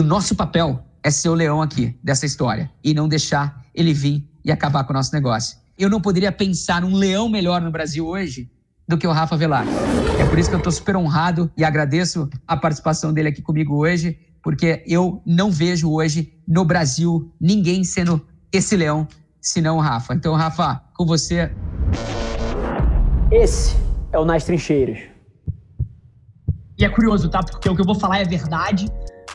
O nosso papel é ser o leão aqui dessa história e não deixar ele vir e acabar com o nosso negócio. Eu não poderia pensar um leão melhor no Brasil hoje do que o Rafa Velar. É por isso que eu estou super honrado e agradeço a participação dele aqui comigo hoje, porque eu não vejo hoje no Brasil ninguém sendo esse leão, senão o Rafa. Então, Rafa, com você. Esse é o Nas Trincheiras. E é curioso, tá? Porque o que eu vou falar é verdade,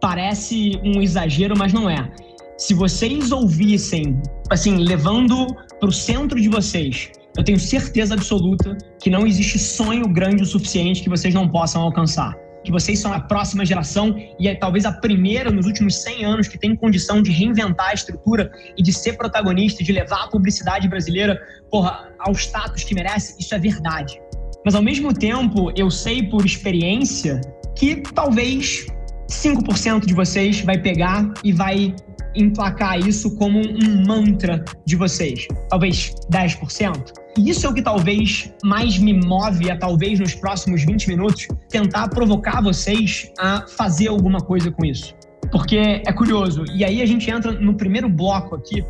parece um exagero, mas não é. Se vocês ouvissem, assim, levando para o centro de vocês, eu tenho certeza absoluta que não existe sonho grande o suficiente que vocês não possam alcançar. Que vocês são a próxima geração e é talvez a primeira nos últimos 100 anos que tem condição de reinventar a estrutura e de ser protagonista, de levar a publicidade brasileira porra, ao status que merece. Isso é verdade. Mas ao mesmo tempo, eu sei por experiência que talvez 5% de vocês vai pegar e vai emplacar isso como um mantra de vocês. Talvez 10%. E isso é o que talvez mais me move a talvez nos próximos 20 minutos tentar provocar vocês a fazer alguma coisa com isso. Porque é curioso. E aí a gente entra no primeiro bloco aqui,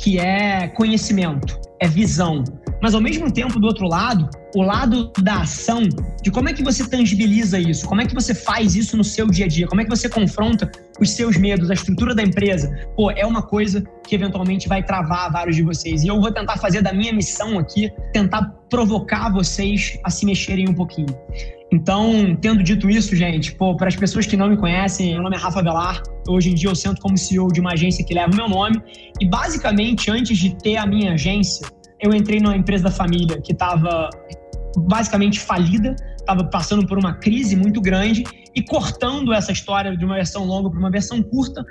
que é conhecimento, é visão mas ao mesmo tempo, do outro lado, o lado da ação, de como é que você tangibiliza isso, como é que você faz isso no seu dia a dia, como é que você confronta os seus medos, a estrutura da empresa, pô, é uma coisa que eventualmente vai travar vários de vocês. E eu vou tentar fazer da minha missão aqui, tentar provocar vocês a se mexerem um pouquinho. Então, tendo dito isso, gente, pô, para as pessoas que não me conhecem, meu nome é Rafa Velar. Hoje em dia eu sento como CEO de uma agência que leva o meu nome. E basicamente, antes de ter a minha agência, eu entrei numa empresa da família que estava basicamente falida, estava passando por uma crise muito grande e cortando essa história de uma versão longa para uma versão curta,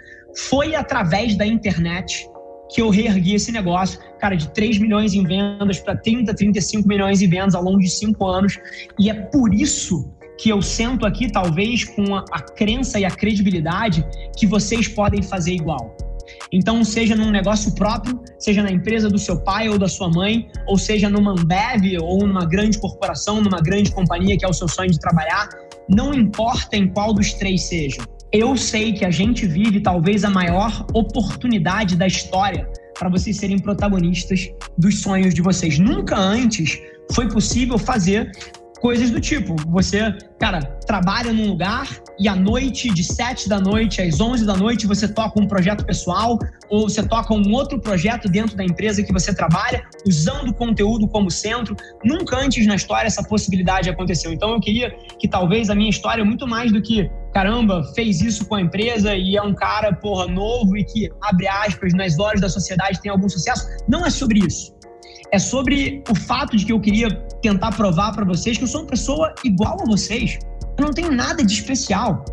foi através da internet que eu reergui esse negócio, cara, de 3 milhões em vendas para 30, 35 milhões em vendas ao longo de 5 anos. E é por isso que eu sento aqui, talvez, com a, a crença e a credibilidade que vocês podem fazer igual. Então, seja num negócio próprio, seja na empresa do seu pai ou da sua mãe, ou seja numa Ambev ou numa grande corporação, numa grande companhia que é o seu sonho de trabalhar, não importa em qual dos três seja. Eu sei que a gente vive talvez a maior oportunidade da história para vocês serem protagonistas dos sonhos de vocês. Nunca antes foi possível fazer coisas do tipo, você, cara, trabalha num lugar e à noite, de 7 da noite às 11 da noite, você toca um projeto pessoal ou você toca um outro projeto dentro da empresa que você trabalha, usando o conteúdo como centro. Nunca antes na história essa possibilidade aconteceu. Então eu queria que talvez a minha história, muito mais do que, caramba, fez isso com a empresa e é um cara, porra, novo e que, abre aspas, nas lojas da sociedade tem algum sucesso, não é sobre isso é sobre o fato de que eu queria tentar provar para vocês que eu sou uma pessoa igual a vocês. Eu não tenho nada de especial.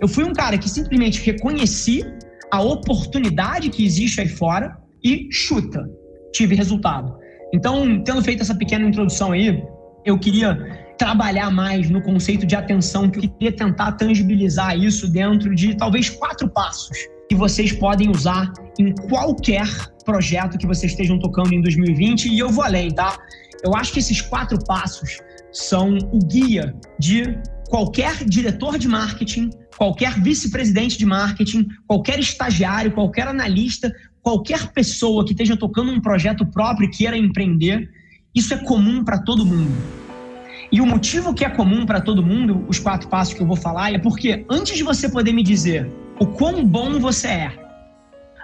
Eu fui um cara que simplesmente reconheci a oportunidade que existe aí fora e chuta. Tive resultado. Então, tendo feito essa pequena introdução aí, eu queria trabalhar mais no conceito de atenção, que eu queria tentar tangibilizar isso dentro de talvez quatro passos que vocês podem usar em qualquer projeto que vocês estejam tocando em 2020 e eu vou além, tá? Eu acho que esses quatro passos são o guia de qualquer diretor de marketing, qualquer vice-presidente de marketing, qualquer estagiário, qualquer analista, qualquer pessoa que esteja tocando um projeto próprio e queira empreender. Isso é comum para todo mundo. E o motivo que é comum para todo mundo, os quatro passos que eu vou falar, é porque antes de você poder me dizer o quão bom você é,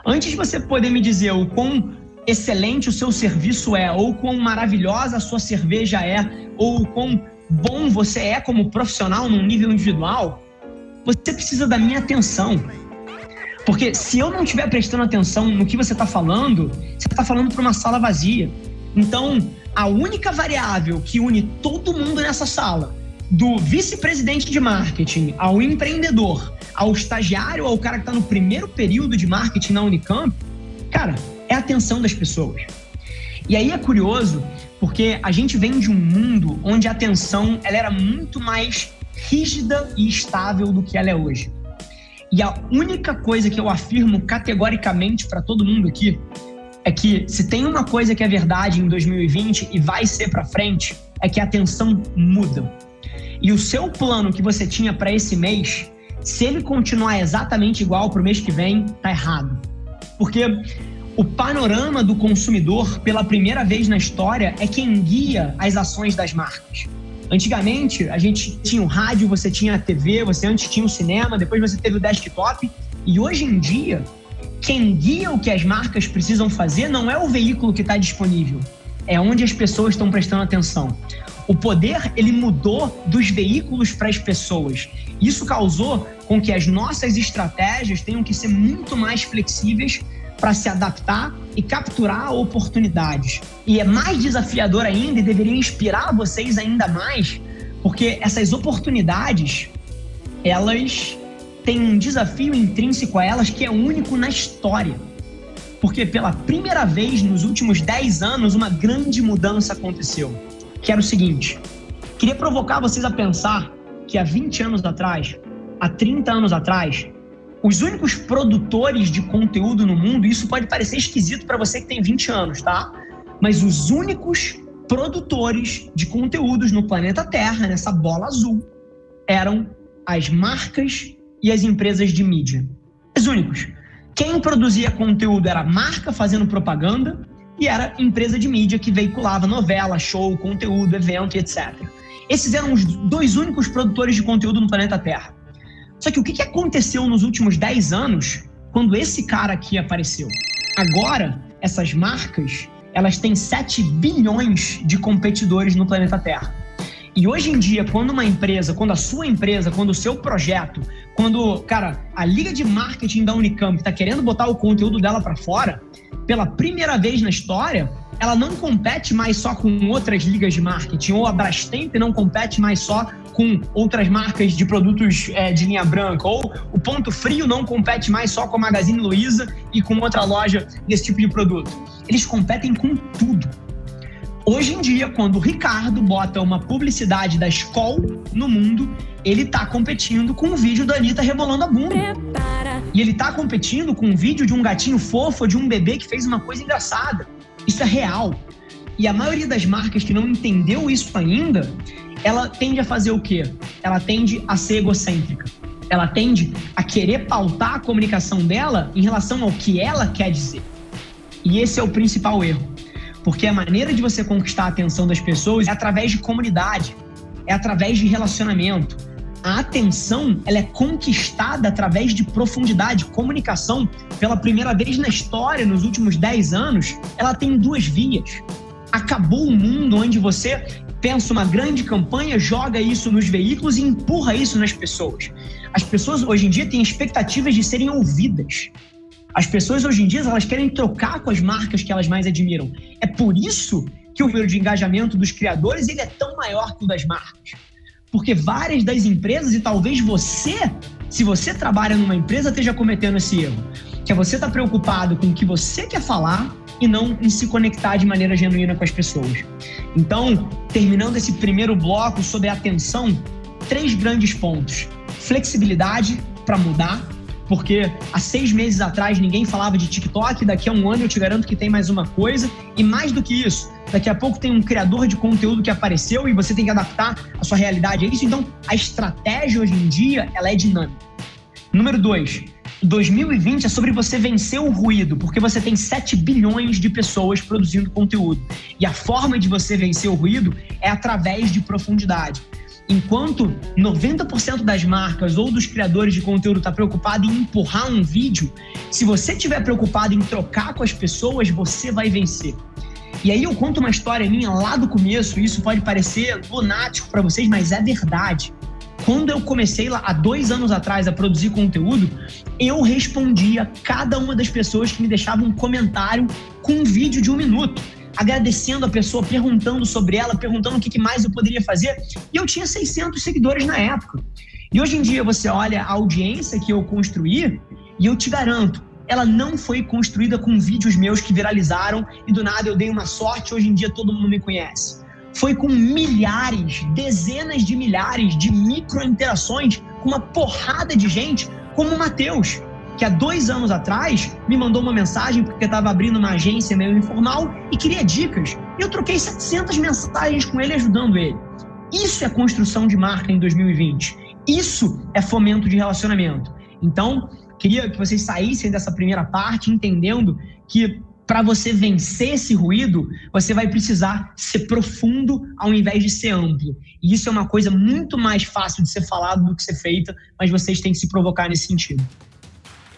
Antes de você poder me dizer o quão excelente o seu serviço é, ou quão maravilhosa a sua cerveja é, ou quão bom você é como profissional num nível individual, você precisa da minha atenção. Porque se eu não estiver prestando atenção no que você está falando, você está falando para uma sala vazia. Então, a única variável que une todo mundo nessa sala, do vice-presidente de marketing ao empreendedor, ao estagiário, ao cara que está no primeiro período de marketing na Unicamp, cara, é a atenção das pessoas. E aí é curioso, porque a gente vem de um mundo onde a atenção ela era muito mais rígida e estável do que ela é hoje. E a única coisa que eu afirmo categoricamente para todo mundo aqui é que se tem uma coisa que é verdade em 2020 e vai ser para frente, é que a atenção muda. E o seu plano que você tinha para esse mês Se ele continuar exatamente igual para o mês que vem, tá errado. Porque o panorama do consumidor, pela primeira vez na história, é quem guia as ações das marcas. Antigamente, a gente tinha o rádio, você tinha a TV, você antes tinha o cinema, depois você teve o desktop. E hoje em dia, quem guia o que as marcas precisam fazer não é o veículo que está disponível, é onde as pessoas estão prestando atenção. O poder ele mudou dos veículos para as pessoas. Isso causou com que as nossas estratégias tenham que ser muito mais flexíveis para se adaptar e capturar oportunidades. E é mais desafiador ainda e deveria inspirar vocês ainda mais, porque essas oportunidades, elas têm um desafio intrínseco a elas que é único na história. Porque pela primeira vez nos últimos 10 anos, uma grande mudança aconteceu. Que era o seguinte: queria provocar vocês a pensar que há 20 anos atrás, há 30 anos atrás, os únicos produtores de conteúdo no mundo, isso pode parecer esquisito para você que tem 20 anos, tá? Mas os únicos produtores de conteúdos no planeta Terra, nessa bola azul, eram as marcas e as empresas de mídia. Os únicos. Quem produzia conteúdo era marca fazendo propaganda e era empresa de mídia que veiculava novela, show, conteúdo, evento etc. Esses eram os dois únicos produtores de conteúdo no planeta Terra. Só que o que aconteceu nos últimos 10 anos quando esse cara aqui apareceu? Agora, essas marcas, elas têm 7 bilhões de competidores no planeta Terra. E hoje em dia, quando uma empresa, quando a sua empresa, quando o seu projeto, quando, cara, a liga de marketing da Unicamp está querendo botar o conteúdo dela para fora, pela primeira vez na história, ela não compete mais só com outras ligas de marketing, ou a Brastemp não compete mais só com outras marcas de produtos é, de linha branca, ou o Ponto Frio não compete mais só com a Magazine Luiza e com outra loja desse tipo de produto. Eles competem com tudo. Hoje em dia, quando o Ricardo bota uma publicidade da escola no mundo, ele está competindo com o vídeo da Anitta rebolando a bunda. Prepara. E ele está competindo com um vídeo de um gatinho fofo, de um bebê que fez uma coisa engraçada. Isso é real. E a maioria das marcas que não entendeu isso ainda, ela tende a fazer o quê? Ela tende a ser egocêntrica. Ela tende a querer pautar a comunicação dela em relação ao que ela quer dizer. E esse é o principal erro. Porque a maneira de você conquistar a atenção das pessoas é através de comunidade, é através de relacionamento. A atenção ela é conquistada através de profundidade. Comunicação, pela primeira vez na história, nos últimos 10 anos, ela tem duas vias. Acabou um mundo onde você pensa uma grande campanha, joga isso nos veículos e empurra isso nas pessoas. As pessoas hoje em dia têm expectativas de serem ouvidas. As pessoas hoje em dia elas querem trocar com as marcas que elas mais admiram. É por isso que o número de engajamento dos criadores ele é tão maior que o das marcas. Porque várias das empresas, e talvez você, se você trabalha numa empresa, esteja cometendo esse erro. Que é você estar tá preocupado com o que você quer falar e não em se conectar de maneira genuína com as pessoas. Então, terminando esse primeiro bloco sobre atenção, três grandes pontos: flexibilidade para mudar, porque há seis meses atrás ninguém falava de TikTok, daqui a um ano eu te garanto que tem mais uma coisa, e mais do que isso, daqui a pouco tem um criador de conteúdo que apareceu e você tem que adaptar a sua realidade a isso. Então, a estratégia hoje em dia, ela é dinâmica. Número dois, 2020 é sobre você vencer o ruído, porque você tem 7 bilhões de pessoas produzindo conteúdo. E a forma de você vencer o ruído é através de profundidade. Enquanto 90% das marcas ou dos criadores de conteúdo está preocupado em empurrar um vídeo, se você estiver preocupado em trocar com as pessoas, você vai vencer. E aí eu conto uma história minha lá do começo, isso pode parecer lunático para vocês, mas é verdade. Quando eu comecei lá há dois anos atrás a produzir conteúdo, eu respondia cada uma das pessoas que me deixavam um comentário com um vídeo de um minuto, agradecendo a pessoa, perguntando sobre ela, perguntando o que mais eu poderia fazer. E eu tinha 600 seguidores na época. E hoje em dia você olha a audiência que eu construí e eu te garanto, ela não foi construída com vídeos meus que viralizaram e do nada eu dei uma sorte, hoje em dia todo mundo me conhece foi com milhares, dezenas de milhares de micro interações com uma porrada de gente, como o Matheus, que há dois anos atrás me mandou uma mensagem porque estava abrindo uma agência meio informal e queria dicas. Eu troquei 700 mensagens com ele ajudando ele. Isso é construção de marca em 2020. Isso é fomento de relacionamento. Então, queria que vocês saíssem dessa primeira parte entendendo que para você vencer esse ruído, você vai precisar ser profundo ao invés de ser amplo. E isso é uma coisa muito mais fácil de ser falado do que ser feita, mas vocês têm que se provocar nesse sentido.